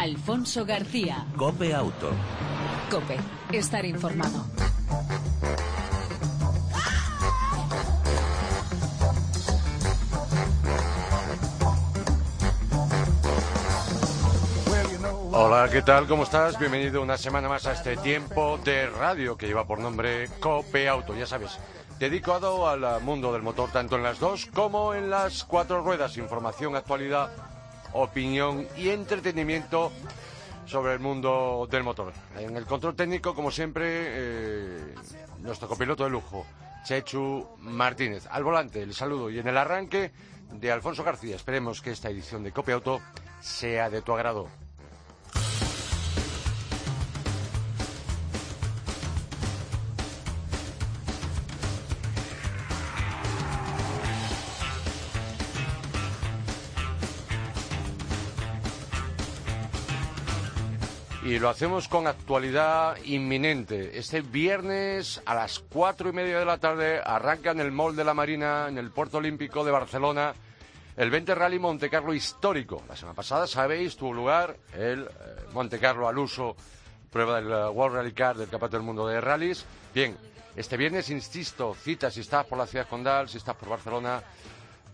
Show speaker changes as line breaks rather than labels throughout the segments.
Alfonso García.
Cope Auto.
Cope, estar informado.
Hola, ¿qué tal? ¿Cómo estás? Bienvenido una semana más a este tiempo de radio que lleva por nombre Cope Auto, ya sabes, dedicado al mundo del motor tanto en las dos como en las cuatro ruedas, información, actualidad, opinión y entretenimiento sobre el mundo del motor. En el control técnico, como siempre, eh, nuestro copiloto de lujo, Chechu Martínez. Al volante, el saludo y en el arranque de Alfonso García. Esperemos que esta edición de Cope Auto sea de tu agrado. Y lo hacemos con actualidad inminente. Este viernes a las cuatro y media de la tarde arranca en el Mall de la Marina, en el Puerto Olímpico de Barcelona, el 20 Rally Monte Carlo histórico. La semana pasada, sabéis, tuvo lugar el eh, Monte Carlo al uso, prueba del eh, World Rally Car del Campeonato del Mundo de Rallys. Bien, este viernes, insisto, cita si estás por la ciudad condal, si estás por Barcelona,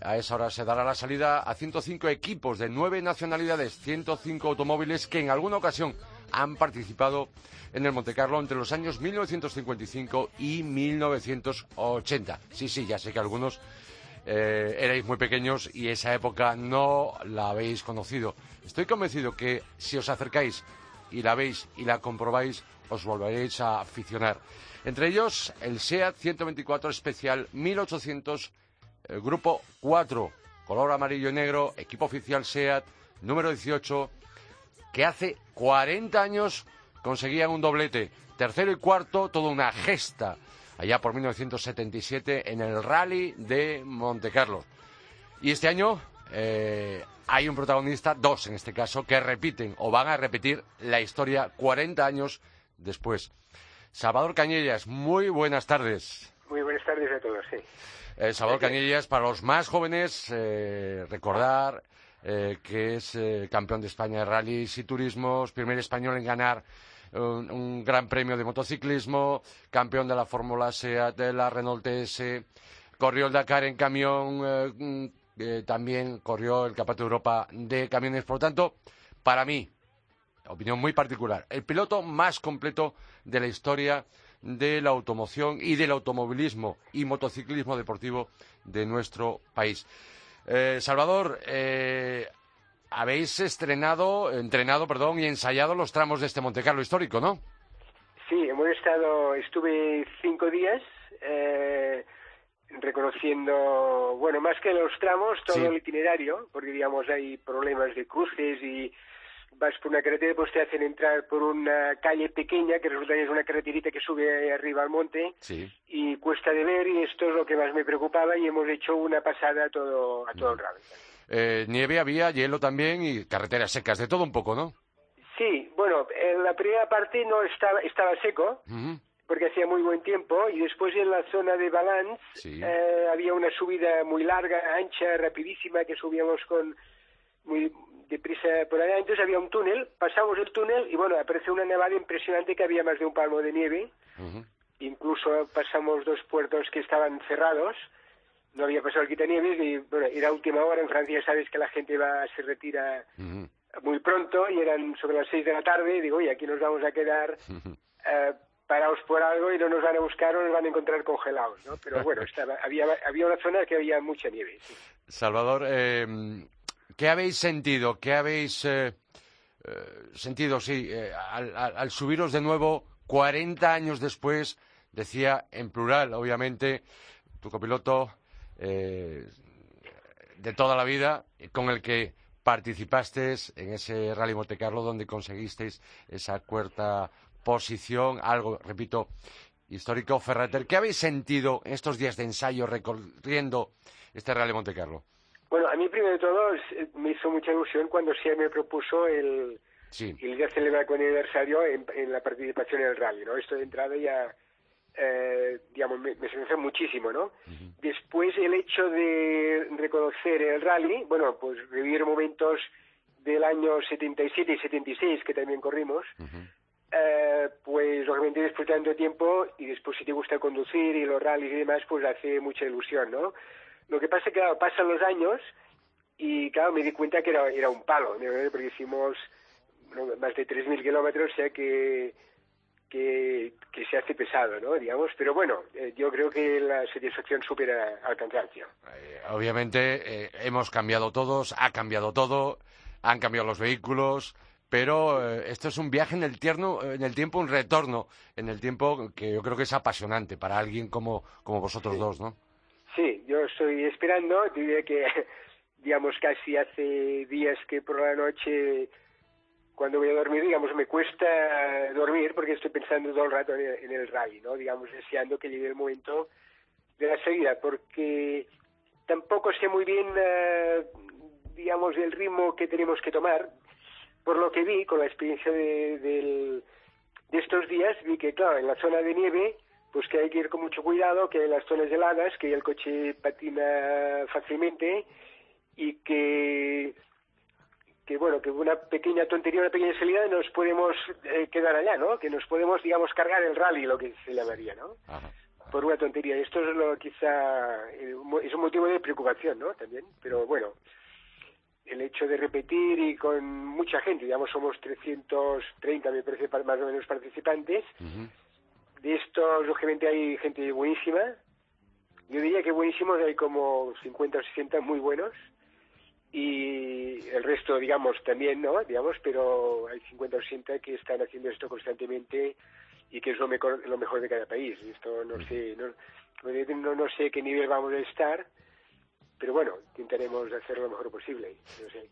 a esa hora se dará la salida a 105 equipos de nueve nacionalidades, 105 automóviles que en alguna ocasión han participado en el Montecarlo entre los años 1955 y 1980. Sí, sí, ya sé que algunos eh, erais muy pequeños y esa época no la habéis conocido. Estoy convencido que si os acercáis y la veis y la comprobáis, os volveréis a aficionar. Entre ellos, el SEAT 124 especial 1800, eh, grupo 4, color amarillo y negro, equipo oficial SEAT, número 18, que hace 40 años conseguían un doblete. Tercero y cuarto, toda una gesta, allá por 1977 en el Rally de Montecarlo. Y este año eh, hay un protagonista, dos en este caso, que repiten o van a repetir la historia 40 años después. Salvador Cañellas, muy buenas tardes.
Muy buenas tardes a todos, sí.
Eh, Salvador Cañellas, para los más jóvenes, eh, recordar eh, que es eh, campeón de España de rallies y turismos, primer español en ganar un, un, gran premio de motociclismo, campeón de la Fórmula SEAT, de la Renault TS, corrió el Dakar en camión, eh, eh, también corrió el Campeonato de Europa de camiones. Por lo tanto, para mí, opinión muy particular, el piloto más completo de la historia de la automoción y del automovilismo y motociclismo deportivo de nuestro país. Eh, Salvador, eh, habéis estrenado, entrenado, perdón, y ensayado los tramos de este Montecarlo histórico, ¿no?
Sí, hemos estado, estuve cinco días eh, reconociendo, bueno, más que los tramos, todo
Sí.
el itinerario, porque digamos hay problemas de cruces y vas por una carretera, pues te hacen entrar por una calle pequeña que resulta que es una carreterita que sube arriba al monte
Sí.
y cuesta de ver y esto es lo que más me preocupaba y hemos hecho una pasada a todo, a todo el rally.
Eh, nieve había, hielo también y carreteras secas, de todo un poco, ¿no?
Sí, bueno, en la primera parte no estaba, estaba seco, porque hacía muy buen tiempo, y después en la zona de Balance
Sí.
eh, había una subida muy larga, ancha, rapidísima, que subíamos con muy deprisa por allá. Entonces había un túnel, pasamos el túnel y bueno, apareció una nevada impresionante que había más de un palmo de nieve. Incluso pasamos dos puertos que estaban cerrados, no había pasado el quitanieves y bueno, era última hora. En Francia sabes que la gente va, se retira muy pronto y eran sobre las seis de la tarde y digo, oye, aquí nos vamos a quedar eh, parados por algo y no nos van a buscar o nos van a encontrar congelados, ¿no? Pero bueno, estaba, había, había una zona que había mucha nieve. sí.
Salvador, eh, ¿qué habéis sentido? ¿Qué habéis eh, eh, sentido, sí, eh, al, subiros de nuevo 40 años después? Decía en plural, obviamente, tu copiloto de toda la vida, con el que participaste en ese Rally Monte Carlo donde conseguisteis esa cuarta posición, algo, repito, histórico. Ferreter, ¿qué habéis sentido en estos días de ensayo recorriendo este Rally Monte Carlo?
Bueno, a mí primero de todo es- me hizo mucha ilusión cuando Sia me propuso el,
Sí.
el día celebrar con aniversario en, en la participación en el rally, ¿no? Esto de entrada ya, eh, digamos, me, me muchísimo, ¿no? Después el hecho de reconocer el rally, bueno, pues vivir momentos del año 77 y 76, que también corrimos, eh, pues lógicamente después de tanto tiempo, y después si te gusta conducir y los rallies y demás, pues hace mucha ilusión, ¿no? Lo que pasa es que claro, pasan los años y claro, me di cuenta que era, era un palo, ¿no? porque hicimos más de 3.000 kilómetros, o sea que, que, que, se hace pesado, ¿no? Digamos, pero bueno, eh, yo creo que la satisfacción supera al cansancio.
Eh, obviamente eh, hemos cambiado todos, ha cambiado todo, han cambiado los vehículos, pero eh, esto es un viaje en el, tierno, en el tiempo, un retorno en el tiempo que yo creo que es apasionante para alguien como, como vosotros
sí.
dos, ¿no?
Sí, yo estoy esperando, diría que, digamos, casi hace días que por la noche, cuando voy a dormir, digamos, me cuesta dormir porque estoy pensando todo el rato en el, en el rally, ¿no? Digamos, deseando que llegue el momento de la salida, porque tampoco sé muy bien, uh, digamos, el ritmo que tenemos que tomar por lo que vi, con la experiencia de, de, de, estos días, vi que, claro, en la zona de nieve, pues que hay que ir con mucho cuidado, que en las zonas heladas, que el coche patina fácilmente y que, que bueno, que una pequeña tontería, una pequeña salida nos podemos eh, quedar allá, ¿no? Que nos podemos, digamos, cargar el rally, lo que se llamaría, ¿no?
Ajá.
Por una tontería. Esto es lo quizá, eh, es un motivo de preocupación, ¿no? También, pero bueno el hecho de repetir y con mucha gente, digamos somos 330 me parece más o menos participantes,
uh -huh.
De estos lógicamente hay gente buenísima, yo diría que buenísimos hay como 50 o 60 muy buenos y el resto digamos también, ¿no? Digamos, pero hay 50 o 60 que están haciendo esto constantemente y que es lo mejor, lo mejor de cada país, esto no sé, no, no sé qué nivel vamos a estar, pero bueno, intentaremos hacer lo mejor posible. No sé.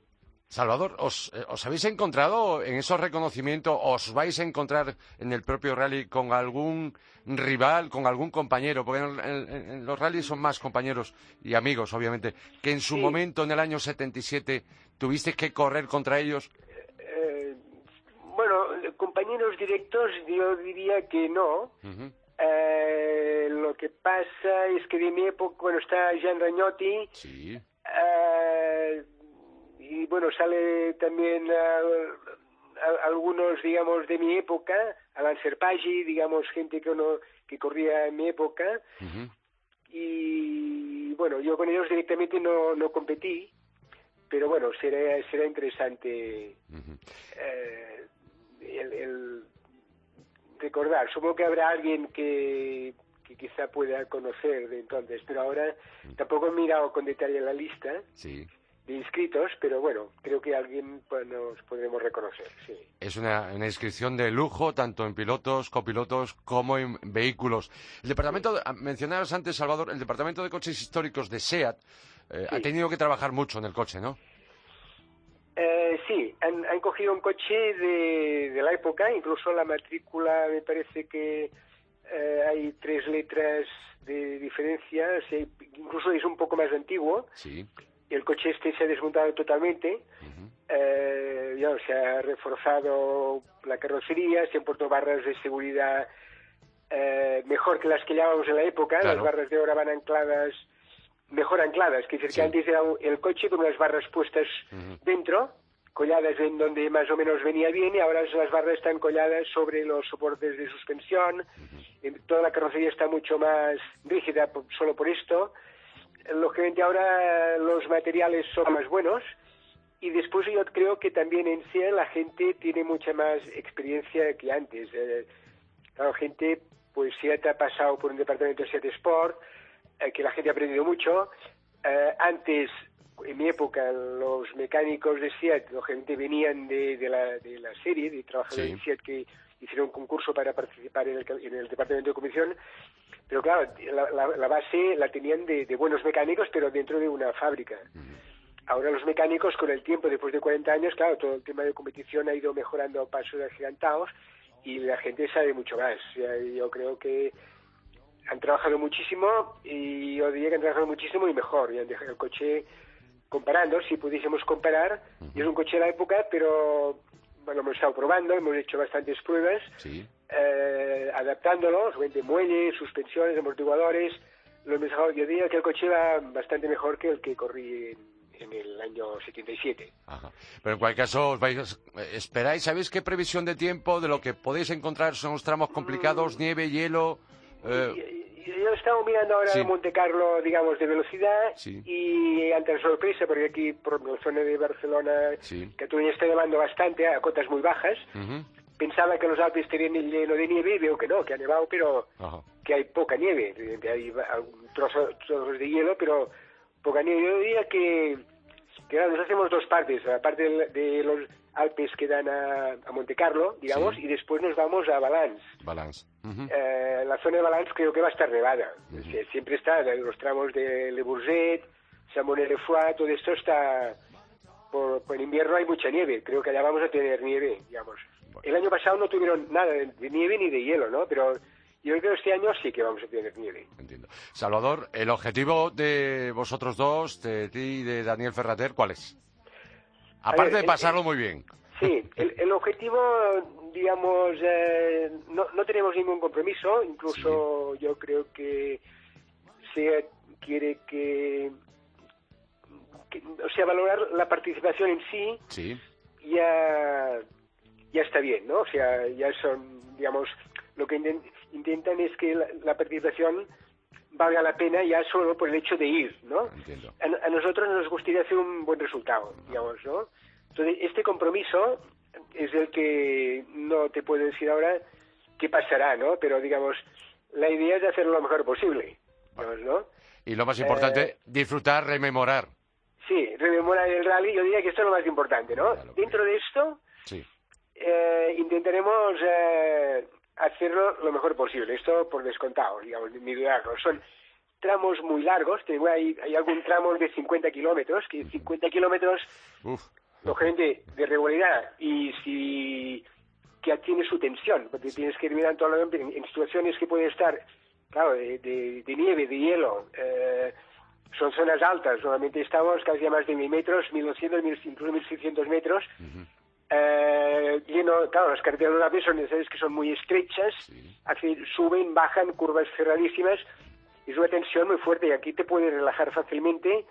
Salvador, ¿os, eh, ¿os, habéis encontrado en esos reconocimientos, os vais a encontrar en el propio rally con algún rival, con algún compañero? Porque en, en, en los rallies son más compañeros y amigos, obviamente, que en su
sí.
momento, en el año 77, tuviste que correr contra ellos.
Eh, bueno, compañeros directos yo diría que no.
Uh -huh.
Eh, lo que pasa es que de mi época, bueno, está Jean Ragnotti,
sí.
Y bueno, sale también uh, algunos, digamos, de mi época, Alan Serpaggi, digamos, gente que, uno, que corría en mi época,
uh -huh.
y bueno, yo con ellos directamente no, no competí, pero bueno, será, será interesante
uh -huh.
eh, el, el recordar. Supongo que habrá alguien que, que quizá pueda conocer de entonces, pero ahora tampoco he mirado con detalle la lista
sí.
De inscritos, pero bueno, creo que alguien pues, nos podremos reconocer. Sí.
Es una, una, inscripción de lujo, tanto en pilotos, copilotos, como en vehículos. El departamento, sí. mencionabas antes, Salvador, el departamento de coches históricos de SEAT eh, sí. ha tenido que trabajar mucho en el coche, ¿no?
Eh, sí, han, han, cogido un coche de, de, la época, incluso la matrícula me parece que eh, hay tres letras de diferencia, incluso es un poco más antiguo.
Sí.
El coche este se ha desmontado totalmente,
uh -huh.
eh, ya, se ha reforzado la carrocería, se han puesto barras de seguridad eh, mejor que las que llevábamos en la época,
claro.
las barras de ahora van ancladas mejor ancladas, que decir
sí.
que antes era el coche con unas barras puestas uh -huh. dentro, colladas en donde más o menos venía bien, y ahora las barras están colladas sobre los soportes de suspensión, uh -huh. toda la carrocería está mucho más rígida solo por esto. Lógicamente ahora los materiales son más buenos, y después yo creo que también en sí la gente tiene mucha más experiencia que antes. Eh, la gente, pues si ha pasado por un departamento de Seat Sport, eh, que la gente ha aprendido mucho. Eh, antes, en mi época, los mecánicos de SEAT, lógicamente venían de, de, la, de la serie, de trabajadores sí. de SEAT que hicieron un concurso para participar en el, en el departamento de comisión, pero claro, la, la, la base la tenían de, de, buenos mecánicos, pero dentro de una fábrica. Ahora los mecánicos, con el tiempo, después de 40 años, claro, todo el tema de competición ha ido mejorando a pasos agigantados y la gente sabe mucho más. Yo creo que han trabajado muchísimo y yo diría que han trabajado muchísimo y mejor. Y han dejado el coche comparando, si pudiésemos comparar. Es un coche de la época, pero bueno, hemos estado probando, hemos hecho bastantes pruebas,
sí.
eh, adaptándolo, de muelles, suspensiones, amortiguadores. Lo hemos dejado, yo diría que el coche va bastante mejor que el que corrí en, en el año 77.
Ajá. Pero en cualquier caso, os vais, esperáis, ¿sabéis qué previsión de tiempo de lo que podéis encontrar son los tramos complicados, nieve, hielo? eh,
Yo he estado mirando ahora
Sí.
Monte Carlo, digamos, de velocidad
Sí.
y ante la sorpresa, porque aquí por la zona de Barcelona,
Sí.
Cataluña está nevando bastante a cotas muy bajas. Pensaba que los Alpes estarían lleno de nieve y veo que no, que ha nevado, pero que hay poca nieve. Hay trozo, trozos de hielo, pero poca nieve. Yo diría que, que claro, hacemos dos partes. La parte de los Alpes que dan a, a Monte Carlo, digamos,
Sí.
y después nos vamos a Valence.
Balance. ujú.
Eh, la zona de Valence creo que va a estar nevada. Sie- Siempre está, los tramos de Le Bourget, Chamonix-le-Foix, todo esto está... Por, por invierno hay mucha nieve, creo que allá vamos a tener nieve, digamos. El año pasado no tuvieron nada de, de nieve ni de hielo, ¿no? Pero yo creo que este año sí que vamos a tener nieve.
Entiendo. Salvador, el objetivo de vosotros dos, de ti y de Daniel Ferrater, ¿cuál es? Aparte
ver,
de pasarlo
el-
muy bien.
Sí, el, el objetivo, digamos, eh, no, no tenemos ningún compromiso, incluso yo creo que se quiere que, que- o sea, valorar la participación en sí
Sí.
ya, ya está bien, ¿no? O sea, ya son, digamos, lo que intentan es que la, la participación valga la pena ya solo por el hecho de ir, ¿no?
Entiendo.
A, a nosotros nos gustaría hacer un buen resultado, digamos, ¿no? Entonces, este compromiso es el que no te puedo decir ahora qué pasará, ¿no? Pero, digamos, la idea es hacerlo lo mejor posible, digamos, ¿no?
Y lo más importante,
Eh,
disfrutar, rememorar.
Sí, rememorar el rally, yo diría que esto es lo más importante, ¿no? Dentro de esto,
Sí.
eh, intentaremos eh, hacerlo lo mejor posible. Esto por descontado, digamos, ni dudarlo. Son tramos muy largos, que hay, hay algún tramo de 50 kilómetros, que 50 kilómetros, lógicamente, de regularidad, y si que tiene su tensión, porque tienes que ir mirando todo lo- en, en situaciones que puede estar, claro, de, de- de nieve, de hielo, eh, son zonas altas, normalmente estamos casi a más de mil metros, 1200, 1000, incluso 1600 metros, eh, lleno, claro, las carreteras de vez son, sabes que son muy estrechas,
Sí.
así suben, bajan, curvas cerradísimas, es una tensión muy fuerte y aquí te puedes relajar fácilmente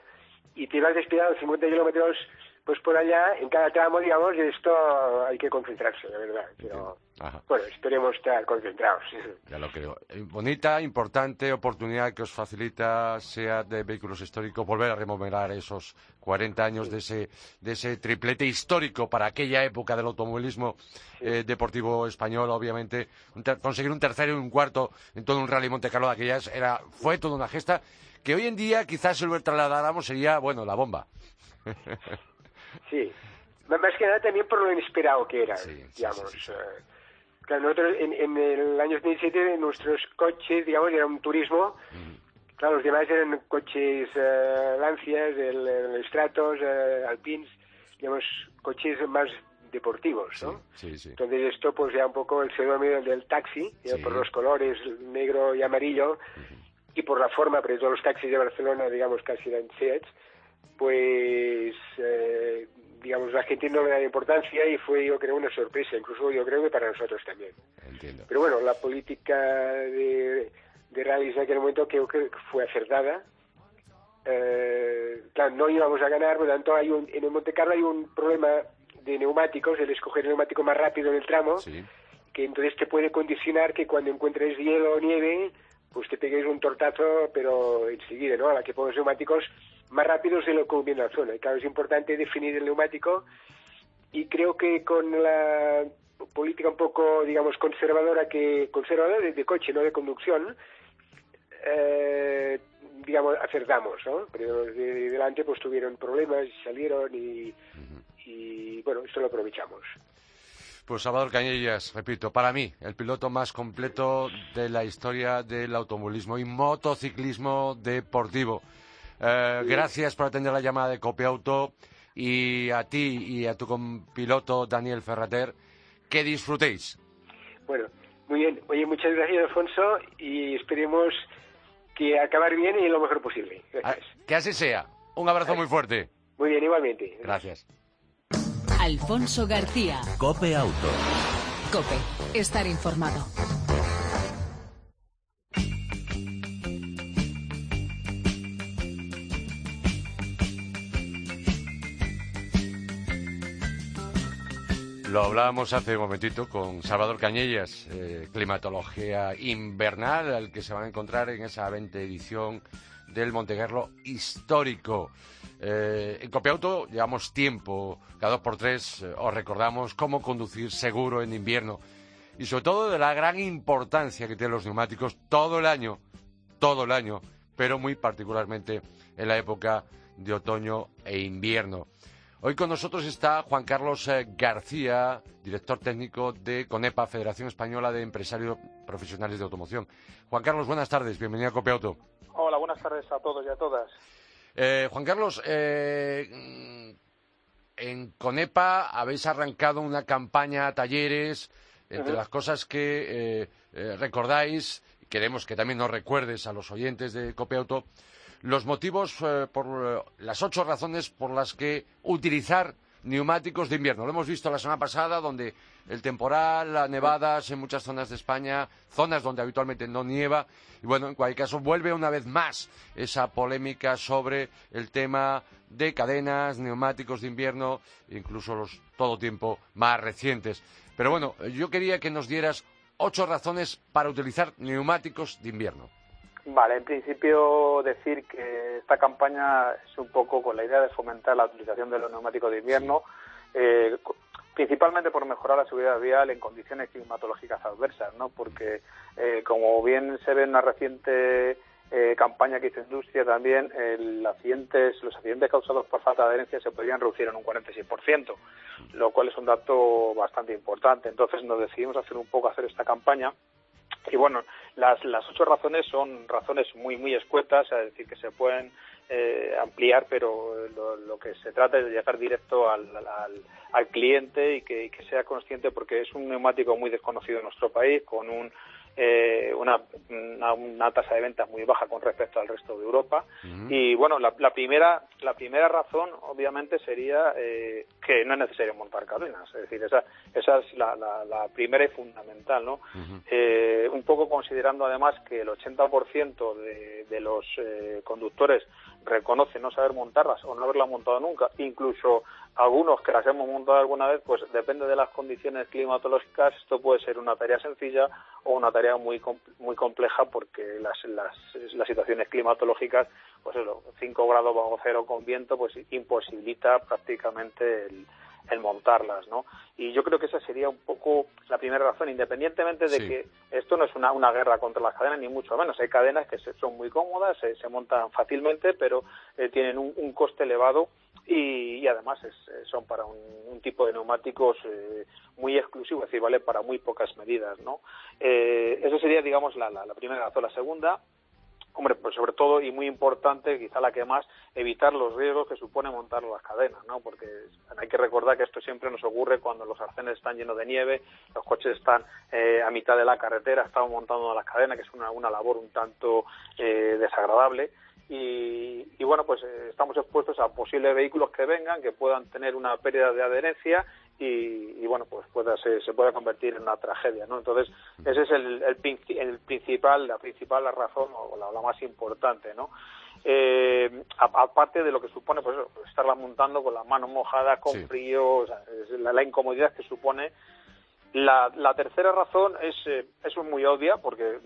y te vas despegando 50 kilómetros pues por allá, en cada tramo, digamos, y esto hay que concentrarse, la verdad. Pero,
Ajá.
bueno, esperemos estar concentrados.
Ya lo creo. Eh, Bonita, importante oportunidad que os facilita SEAT de vehículos históricos volver a rememorar esos 40 años de ese, de ese triplete histórico para aquella época del automovilismo eh, deportivo español, obviamente. Un conseguir un tercero y un cuarto en todo un rally Monte Carlo de aquellas era, fue toda una gesta que hoy en día quizás si lo trasladáramos sería, bueno, la bomba.
Sí. Más que nada también por lo inesperado que era,
Sí,
digamos.
sí, sí, sí.
claro, nosotros en, en el año 2007 nuestros coches, digamos, era un turismo. Claro, los demás eran coches eh, Lancias, el, el Stratos, eh, Alpines, digamos, coches más deportivos, ¿no?
sí, sí.
Entonces esto pues ya un poco el fenómeno del, del taxi, ya por los colores negro y amarillo y por la forma, porque todos los taxis de Barcelona, digamos, casi eran Seats, pues eh, digamos la gente no le da importancia y fue yo creo una sorpresa, incluso yo creo que para nosotros también.
Entiendo.
Pero bueno, la política de, de rallies en aquel momento creo que fue acertada. Eh, claro, no íbamos a ganar, por lo tanto hay un, en el Monte Carlo hay un problema de neumáticos, el escoger el neumático más rápido en el tramo,
Sí.
que entonces te puede condicionar que cuando encuentres hielo o nieve, pues te pegues un tortazo, pero enseguida, ¿no? A la que pongas neumáticos más rápidos de lo que viene la zona. Y claro, es importante definir el neumático y creo que con la política un poco, digamos, conservadora que conservadora de, de coche, no de conducción, eh, digamos, acertamos, ¿no? Pero de, de delante pues tuvieron problemas y salieron y, y bueno, esto lo aprovechamos.
Pues Salvador Cañellas, repito, para mí, el piloto más completo de la historia del automovilismo y motociclismo deportivo. Eh, Gracias por atender la llamada de Copiauto y a ti y a tu piloto Daniel Ferrater, que disfrutéis.
Bueno, muy bien. Oye, muchas gracias, Alfonso, y esperemos que acabar bien y lo mejor posible.
Ah,
Gracias.
Que así sea. Un abrazo muy fuerte.
Muy bien, igualmente.
Gracias.
Alfonso García.
Cope Auto.
Cope, estar informado.
Lo hablábamos hace un momentito con Salvador Cañellas, eh, climatología invernal, al que se van a encontrar en esa 20 edición del Monteguerlo histórico. Eh, en Copiauto llevamos tiempo, cada dos por tres eh, os recordamos cómo conducir seguro en invierno y sobre todo de la gran importancia que tienen los neumáticos todo el año, todo el año, pero muy particularmente en la época de otoño e invierno. Hoy con nosotros está Juan Carlos eh, García, director técnico de CONEPA, Federación Española de Empresarios Profesionales de Automoción. Juan Carlos, buenas tardes, bienvenido a Copiauto.
Hola, buenas tardes a todos y a todas.
Eh, Juan Carlos, eh, en Conepa habéis arrancado una campaña a talleres, entre las cosas que recordáis, queremos que también nos recuerdes a los oyentes de Copiauto, los motivos eh, por eh, las ocho razones por las que utilizar neumáticos de invierno. Lo hemos visto la semana pasada, donde el temporal, las nevadas en muchas zonas de España, zonas donde habitualmente no nieva. Y bueno, en cualquier caso, vuelve una vez más esa polémica sobre el tema de cadenas, neumáticos de invierno, incluso los todo tiempo más recientes. Pero bueno, yo quería que nos dieras ocho razones para utilizar neumáticos de invierno.
Vale, en principio decir que esta campaña es un poco con la idea de fomentar la utilización de los neumáticos de invierno, eh, principalmente por mejorar la seguridad vial en condiciones climatológicas adversas, ¿no? Porque, eh, como bien se ve en una reciente eh, campaña que hizo Industria también, los accidentes causados por falta de adherencia se podrían reducir en un 46%, lo cual es un dato bastante importante. Entonces nos decidimos hacer un poco hacer esta campaña y bueno, las, las ocho razones son razones muy, muy escuetas, es decir, que se pueden eh, ampliar, pero lo, que se trata es de llegar directo al, al, cliente y que, que, sea consciente, porque es un neumático muy desconocido en nuestro país, con un eh, una, una, tasa de ventas muy baja con respecto al resto de Europa. Y bueno, la, primera, la primera razón, obviamente, sería eh, que no es necesario montar cadenas. Es decir, esa, esa es la, la, primera y fundamental, ¿no? eh, un poco considerando además que el 80% de, de los eh, conductores reconoce no saber montarlas o no haberlas montado nunca, incluso algunos que las hemos montado alguna vez, pues depende de las condiciones climatológicas, esto puede ser una tarea sencilla o una tarea muy muy compleja porque las, las, las situaciones climatológicas, pues eso, 5 grados bajo cero con viento, pues imposibilita prácticamente el, el montarlas, ¿no? Y yo creo que esa sería un poco la primera razón, independientemente de que esto no es una, una guerra contra las cadenas, ni mucho menos. Hay cadenas que son muy cómodas, se, se montan fácilmente, pero eh, tienen un, coste elevado y, además es, eh, son para un, tipo de neumáticos eh, muy exclusivo, es decir, vale para muy pocas medidas, ¿no? Eh, eso sería, digamos, la, la, la primera razón. La segunda Hombre, pues sobre todo y muy importante, quizá la que más, evitar los riesgos que supone montar las cadenas, ¿no? Porque hay que recordar que esto siempre nos ocurre cuando los arcenes están llenos de nieve, los coches están eh, a mitad de la carretera, estamos montando las cadenas, que es una, una labor un tanto eh, desagradable. Y, y, bueno, pues eh, estamos expuestos a posibles vehículos que vengan, que puedan tener una pérdida de adherencia y, bueno pues pueda se, se pueda convertir en una tragedia no entonces ese es el, el, principal la principal razón o la, más importante no eh, aparte de lo que supone pues estarla montando con las manos mojadas con frío la, incomodidad que supone. La, la tercera razón es eh, es muy obvia porque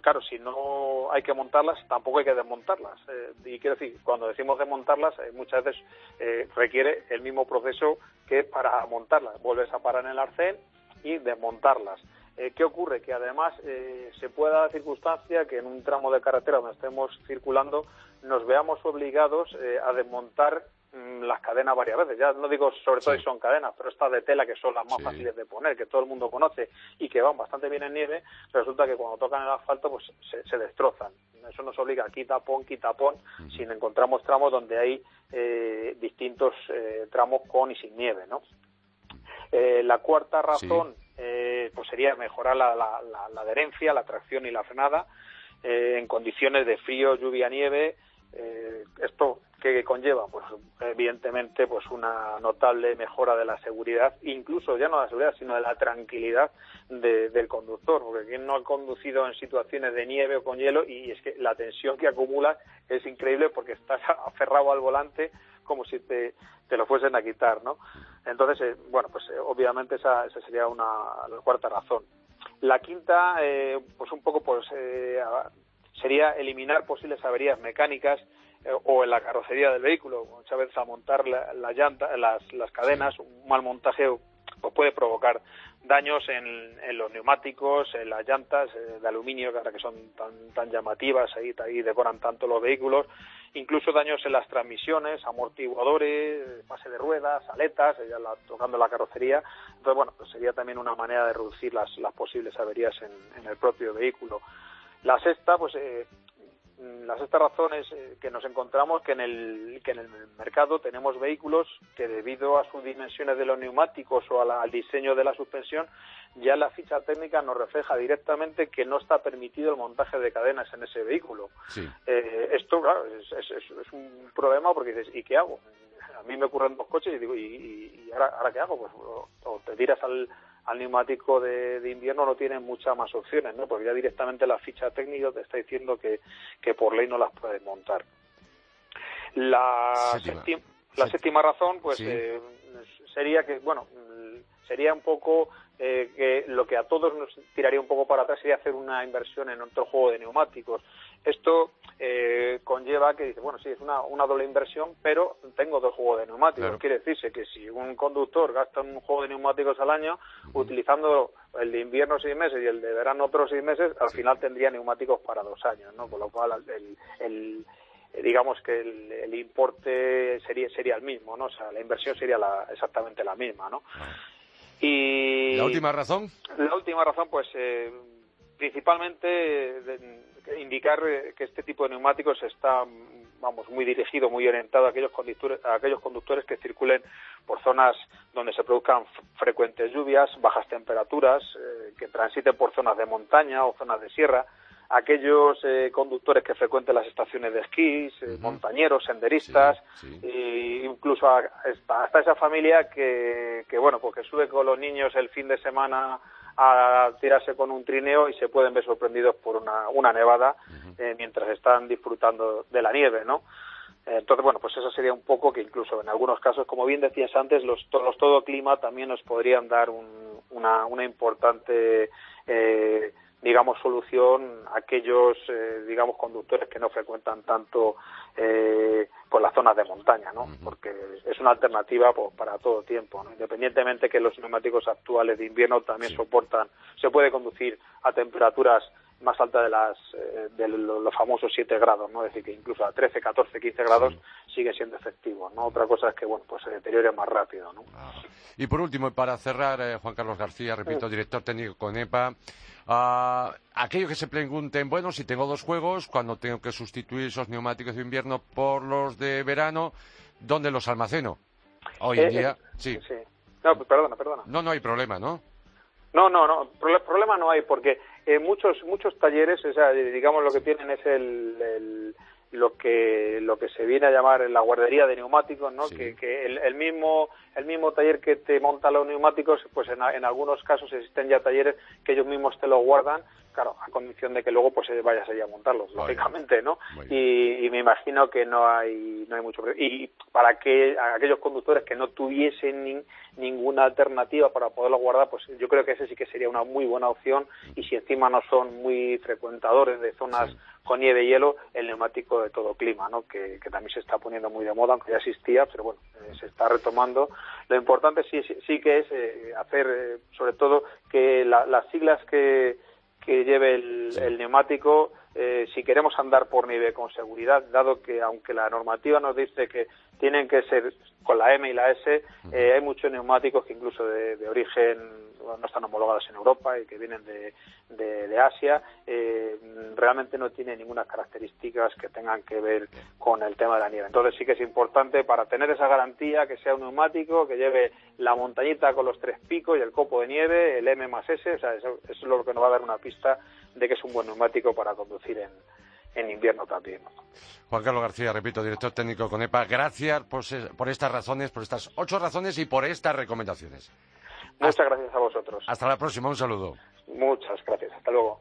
claro, si no hay que montarlas, tampoco hay que desmontarlas. Eh, y quiero decir, cuando decimos desmontarlas, eh, muchas veces eh, requiere el mismo proceso que para montarlas. Vuelves a parar en el arcén y desmontarlas. ¿Qué ocurre? Que además se puede dar la circunstancia que en un tramo de carretera donde estemos circulando nos veamos obligados a desmontar las cadenas varias veces. Ya no digo sobre todo si son cadenas, pero estas de tela que son las más fáciles de poner, que todo el mundo conoce y que van bastante bien en nieve, resulta que cuando tocan el asfalto pues se, destrozan. Eso nos obliga a quita, pon, quita, pon, si encontramos tramos donde hay eh, distintos eh, tramos con y sin nieve, ¿no? Eh, la cuarta razón pues sería mejorar la, la, la, adherencia, la tracción y la frenada en condiciones de frío, lluvia, nieve, eh, esto que conlleva pues evidentemente pues una notable mejora de la seguridad incluso ya no de la seguridad sino de la tranquilidad del conductor porque quien no ha conducido en situaciones de nieve o con hielo y es que la tensión que acumula es increíble porque estás aferrado al volante como si te, te lo fuesen a quitar, ¿no? Entonces, eh, bueno, pues eh, obviamente esa, esa sería una cuarta razón. La quinta, eh, pues un poco, pues sería eliminar posibles averías mecánicas o en la carrocería del vehículo, muchas veces a montar la, llanta, las, las cadenas, un mal montaje pues puede provocar daños en, en, los neumáticos, en las llantas de aluminio, que ahora que son tan, tan llamativas ahí, ahí decoran tanto los vehículos, incluso daños en las transmisiones, amortiguadores, base de ruedas, aletas, ya la, tocando la carrocería. Entonces, bueno, pues sería también una manera de reducir las, las posibles averías en, en el propio vehículo. La sexta, pues eh, la sexta razón es eh, que nos encontramos que en, el, que en el mercado tenemos vehículos que debido a sus dimensiones de los neumáticos o al diseño de la suspensión, ya la ficha técnica nos refleja directamente que no está permitido el montaje de cadenas en ese vehículo. Eh, esto, claro, es, es, un problema porque dices, ¿y qué hago? A mí me ocurren dos coches y digo, ¿y, y ahora, ahora qué hago? Pues o te tiras al al neumático de, invierno no tienen muchas más opciones, ¿no? Porque ya directamente la ficha técnica te está diciendo que, que por ley no las puedes montar. La séptima, la séptima razón, pues, eh, sería que, bueno, sería un poco eh, que lo que a todos nos tiraría un poco para atrás sería hacer una inversión en otro juego de neumáticos. Esto eh, conlleva que dice, bueno, sí, es una, una doble inversión, pero tengo dos juegos de neumáticos. Quiere decirse que si un conductor gasta un juego de neumáticos al año, utilizando el de invierno seis meses y el de verano otros seis meses, al final tendría neumáticos para dos años, ¿no? Con lo cual el, el digamos que el, importe sería sería el mismo, ¿no? O sea, la inversión sería la, exactamente la misma, ¿no?
Y la última razón.
La última razón, pues eh, principalmente indicar que este tipo de neumáticos está vamos muy dirigido, muy orientado a aquellos conductores, a aquellos conductores que circulen por zonas donde se produzcan frecuentes lluvias, bajas temperaturas, eh, que transiten por zonas de montaña o zonas de sierra, aquellos eh, conductores que frecuenten las estaciones de esquí, eh, montañeros, senderistas, e incluso hasta, esa familia que, que, bueno, pues que sube con los niños el fin de semana a tirarse con un trineo y se pueden ver sorprendidos por una, una nevada eh, mientras están disfrutando de la nieve, ¿no? Entonces, bueno, pues eso sería un poco que incluso en algunos casos, como bien decías antes, los, los todo clima también nos podrían dar un, una, una importante eh, digamos, solución a aquellos, eh, digamos, conductores que no frecuentan tanto eh, por las zonas de montaña, ¿no? Porque es una alternativa pues, para todo tiempo, ¿no? Independientemente que los neumáticos actuales de invierno también soportan, se puede conducir a temperaturas más altas de las eh, de los, famosos 7 grados, ¿no? Es decir, que incluso a 13, 14, 15 grados sigue siendo efectivo, ¿no? Otra cosa es que, bueno, pues se deteriore más rápido, ¿no?
Ah. Y por último, para cerrar, eh, Juan Carlos García, repito, director técnico con EPA, Uh, aquellos que se pregunten, bueno, si tengo dos juegos, cuando tengo que sustituir esos neumáticos de invierno por los de verano, ¿dónde los almaceno? Hoy en eh, día,
eh, sí. No, pues perdona, perdona.
No, no hay problema, ¿no?
No, no, no, problema no hay porque eh, muchos muchos talleres, o sea, digamos lo que tienen es el lo que lo que se viene a llamar la guardería de neumáticos, ¿no? Que, que el, mismo el mismo taller que te monta los neumáticos, pues en, en, algunos casos existen ya talleres que ellos mismos te los guardan claro, a condición de que luego pues eh, vayas allí a montarlos, lógicamente, ¿no? Y, me imagino que no hay no hay mucho y para que aquellos conductores que no tuviesen ninguna alternativa para poderlo guardar, pues yo creo que ese sí que sería una muy buena opción y si encima no son muy frecuentadores de zonas con nieve y hielo, el neumático de todo clima, ¿no? Que, también se está poniendo muy de moda, aunque ya existía, pero bueno, eh, se está retomando. Lo importante sí, sí, que es eh, hacer, sobre todo, que las siglas que que lleve el, neumático eh, si queremos andar por nieve con seguridad, dado que aunque la normativa nos dice que tienen que ser con la M y la S, eh, hay muchos neumáticos que incluso de origen no están homologadas en Europa y que vienen de, de, Asia, eh, realmente no tienen ninguna características que tengan que ver con el tema de la nieve. Entonces sí que es importante para tener esa garantía que sea un neumático, que lleve la montañita con los tres picos y el copo de nieve, el M más S, o sea, eso, es lo que nos va a dar una pista de que es un buen neumático para conducir en, en invierno también.
Juan Carlos García, repito, director técnico con EPA, gracias por, por estas razones, por estas ocho razones y por estas recomendaciones.
Muchas gracias a vosotros.
Hasta la próxima, un saludo.
Muchas gracias, hasta luego.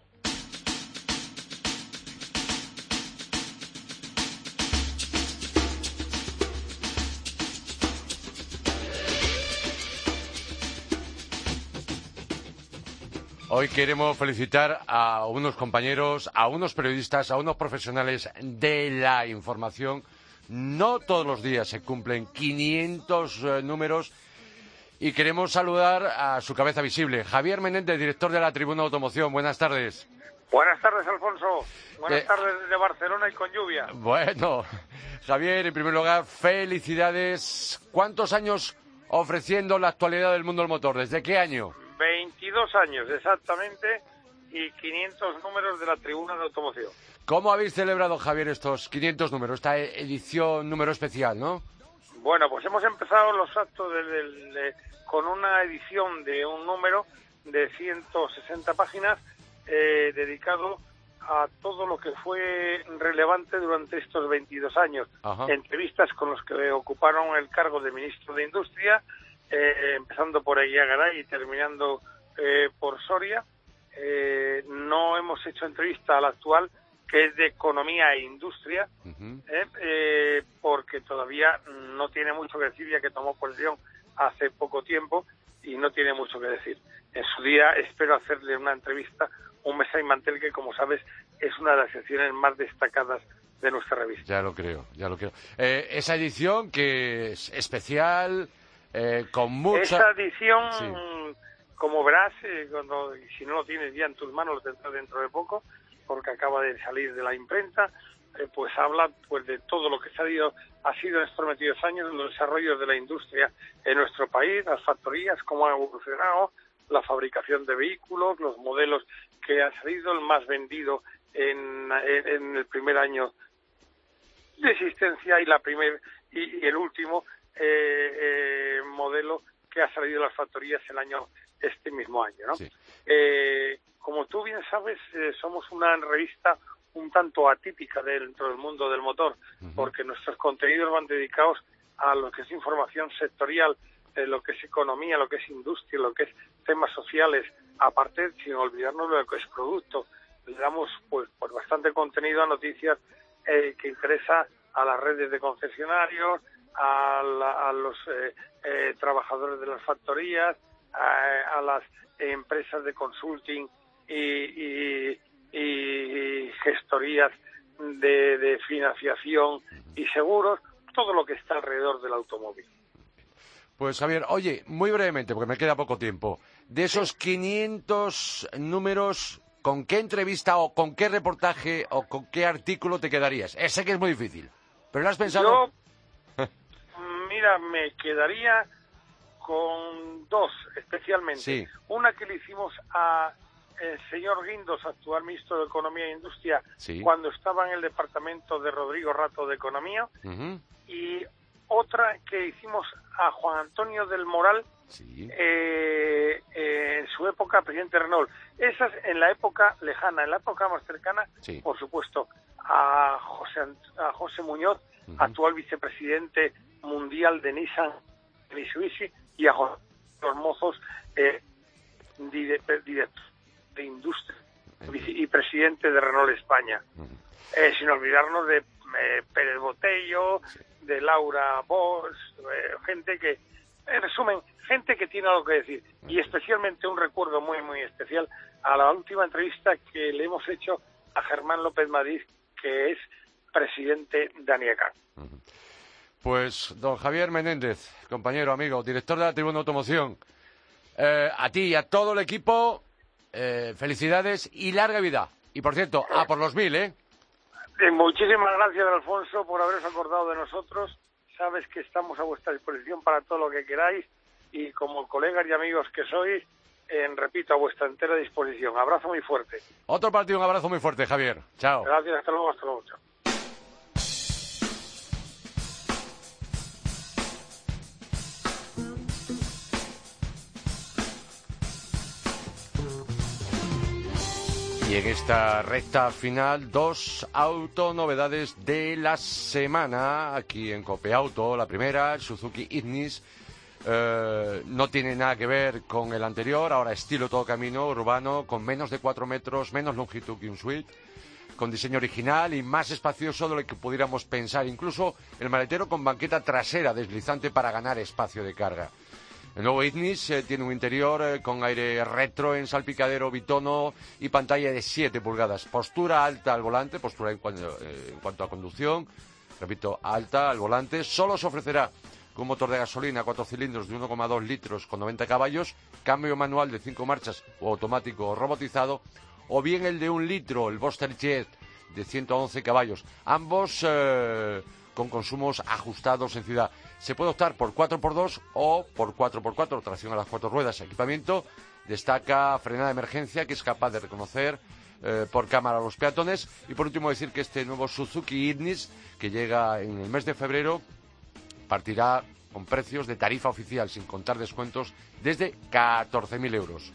Hoy queremos felicitar a unos compañeros, a unos periodistas, a unos profesionales de la información. No todos los días se cumplen 500 eh, números y queremos saludar a su cabeza visible, Javier Menéndez, director de la Tribuna de Automoción. Buenas tardes.
Buenas tardes, Alfonso. Buenas
Eh,
tardes desde Barcelona y con lluvia.
Bueno, Javier, en primer lugar, felicidades. ¿Cuántos años ofreciendo la actualidad del mundo del motor? ¿Desde qué año?
22 años exactamente y 500 números de la tribuna de automoción.
¿Cómo habéis celebrado, Javier, estos 500 números, esta edición número especial, no?
Bueno, pues hemos empezado los actos de- con una edición de un número de 160 páginas eh, dedicado a todo lo que fue relevante durante estos 22 años.
Ajá.
Entrevistas con los que ocuparon el cargo de ministro de Industria, eh, empezando por Eguiagaray y terminando eh, por Soria. Eh, no hemos hecho entrevista a la actual, que es de Economía e Industria,
Ujú.
¿eh? Eh, porque todavía no tiene mucho que decir, ya que tomó posesión hace poco tiempo y no tiene mucho que decir. En su día espero hacerle una entrevista, un mesa y mantel que, como sabes, es una de las secciones más destacadas de nuestra revista.
Ya lo creo, ya lo creo. Esa edición que es especial, eh, con mucha...
Esa edición,
Sí.
como verás, eh, cuando, si no lo tienes ya en tus manos, lo tendrás dentro de poco, porque acaba de salir de la imprenta, eh, pues habla pues de todo lo que se ha, ido- ha sido en estos 22 años, los desarrollos de la industria en nuestro país, las factorías, cómo ha evolucionado, la fabricación de vehículos, los modelos que han salido, el más vendido en, en- en el primer año de existencia y la primer y, y el último eh, eh, modelo que ha salido de las factorías el año este mismo año ¿no?
Sí.
Eh, como tú bien sabes eh, somos una revista un tanto atípica dentro del mundo del motor porque nuestros contenidos van dedicados a lo que es información sectorial eh, lo que es economía lo que es industria lo que es temas sociales aparte sin olvidarnos de lo que es producto le damos pues, pues bastante contenido a noticias eh, que interesa a las redes de concesionarios, a, la- a los eh, eh, trabajadores de las factorías, a, a las empresas de consulting y, y- y gestorías de, de financiación y seguros, todo lo que está alrededor del automóvil.
Pues Javier, oye, muy brevemente, porque me queda poco tiempo, de esos 500 números, ¿con qué entrevista o con qué reportaje o con qué artículo te quedarías? Sé que es muy difícil, pero ¿lo has pensado?
Yo, mira, me quedaría con dos especialmente.
Sí.
Una que le hicimos a el señor Guindos, actual ministro de Economía e Industria,
Sí.
cuando estaba en el departamento de Rodrigo Rato de Economía, y otra que hicimos a Juan Antonio del Moral,
Sí.
eh, eh, en su época presidente de Renault. Esas en la época lejana, en la época más cercana,
Sí.
por supuesto, a José, a José Muñoz, actual vicepresidente mundial de Nissan Mitsubishi, y a José los Mozos, eh, dire- director de industria y presidente de Renault España. Eh, sin olvidarnos de eh, Pérez Botello, de Laura Bosch, eh, gente que, en resumen, gente que tiene algo que decir. Y especialmente un recuerdo muy, muy especial a la última entrevista que le hemos hecho a Germán López Madrid, que es presidente de ANIACAN.
Pues, don Javier Menéndez, compañero, amigo, director de la Tribuna de Automoción, eh, a ti y a todo el equipo, eh, felicidades y larga vida. Y por cierto, a por los mil, ¿eh?
Muchísimas gracias, Alfonso, por haberos acordado de nosotros. Sabes que estamos a vuestra disposición para todo lo que queráis y como colegas y amigos que sois, repito, a vuestra entera disposición. Abrazo muy fuerte.
Otro partido, un abrazo muy fuerte, Javier. Chao.
Gracias, hasta luego, hasta luego. chao.
Y en esta recta final, dos autonovedades de la semana aquí en Copeauto. La primera, el Suzuki Ignis. eh, no tiene nada que ver con el anterior, ahora estilo todo camino urbano, con menos de 4 metros, menos longitud que un suite, con diseño original y más espacioso de lo que pudiéramos pensar. Incluso el maletero con banqueta trasera deslizante para ganar espacio de carga. El nuevo Ignis eh, tiene un interior eh, con aire retro en salpicadero bitono y pantalla de 7 pulgadas. Postura alta al volante, postura eh, en cuanto a conducción, repito, alta al volante. Solo se ofrecerá un motor de gasolina 4 cilindros de 1,2 litros con 90 caballos, cambio manual de 5 marchas o automático robotizado, o bien el de un litro, el Boster Jet de 111 caballos. Ambos con consumos ajustados en ciudad. Se puede optar por 4x2 o por 4x4, tracción a las cuatro ruedas. Equipamiento destaca frenada de emergencia que es capaz de reconocer eh, por cámara a los peatones. Y por último decir que este nuevo Suzuki Ignis, que llega en el mes de febrero, partirá con precios de tarifa oficial, sin contar descuentos, desde 14.000 euros.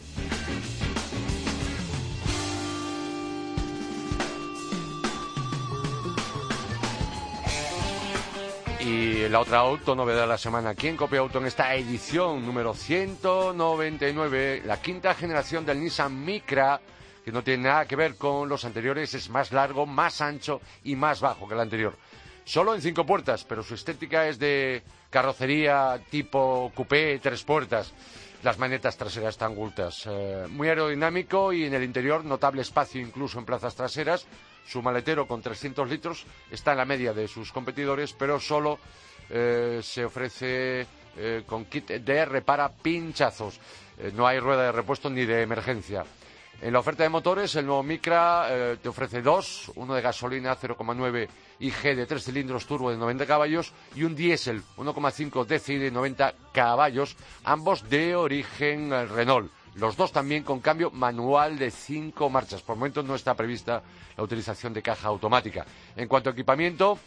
Y la otra auto, novedad de la semana aquí en Copia Auto en esta edición número 199, la quinta generación del Nissan Micra, que no tiene nada que ver con los anteriores, es más largo, más ancho y más bajo que el anterior. Solo en cinco puertas, pero su estética es de carrocería tipo coupé, tres puertas. Las manetas traseras están gultas. Eh, muy aerodinámico y en el interior notable espacio incluso en plazas traseras su maletero con 300 litros está en la media de sus competidores, pero solo eh, se ofrece eh, con kit DR para pinchazos. Eh, no hay rueda de repuesto ni de emergencia. En la oferta de motores, el nuevo Micra te ofrece dos, uno de gasolina 0,9 IG de 3 cilindros turbo de 90 caballos y un diésel 1,5 DCI de 90 caballos, ambos de origen Renault. Los dos también con cambio manual de cinco marchas. Por el momento no está prevista la utilización de caja automática. En cuanto a equipamiento,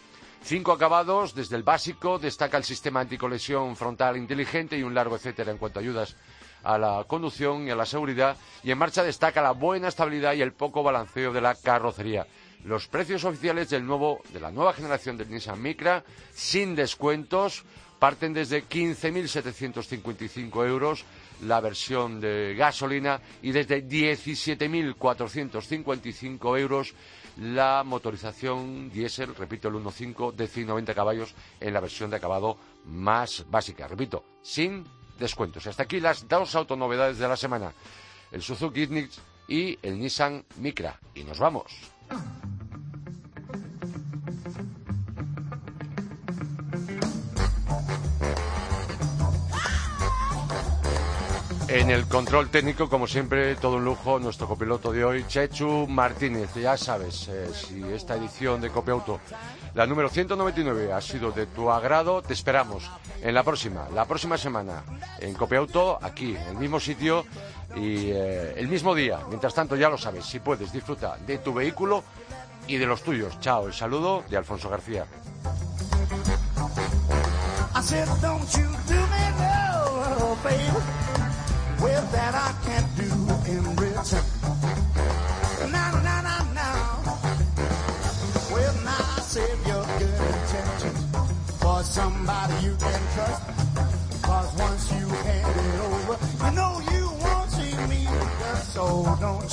cinco acabados. Desde el básico destaca el sistema anticolesión frontal inteligente y un largo etcétera en cuanto a ayudas a la conducción y a la seguridad. Y en marcha destaca la buena estabilidad y el poco balanceo de la carrocería. Los precios oficiales del nuevo, de la nueva generación del Nissan Micra, sin descuentos, parten desde 15.755 euros la versión de gasolina y desde 17.455 euros la motorización diésel, repito, el 1.5 de 190 caballos en la versión de acabado más básica. Repito, sin descuentos. Hasta aquí las dos autonovedades de la semana. El Suzuki Ignis y el Nissan Micra. Y nos vamos. En el control técnico, como siempre, todo un lujo, nuestro copiloto de hoy, Chechu Martínez. Ya sabes, eh, si esta edición de Copiauto, la número 199, ha sido de tu agrado, te esperamos en la próxima, la próxima semana, en Copiauto, aquí, en el mismo sitio y eh, el mismo día. Mientras tanto, ya lo sabes, si puedes, disfruta de tu vehículo y de los tuyos. Chao, el saludo de Alfonso García. Well, that I can't do in return. Now, now, now, now. Good intentions for somebody you can once you hand it over, you know you won't see me. So don't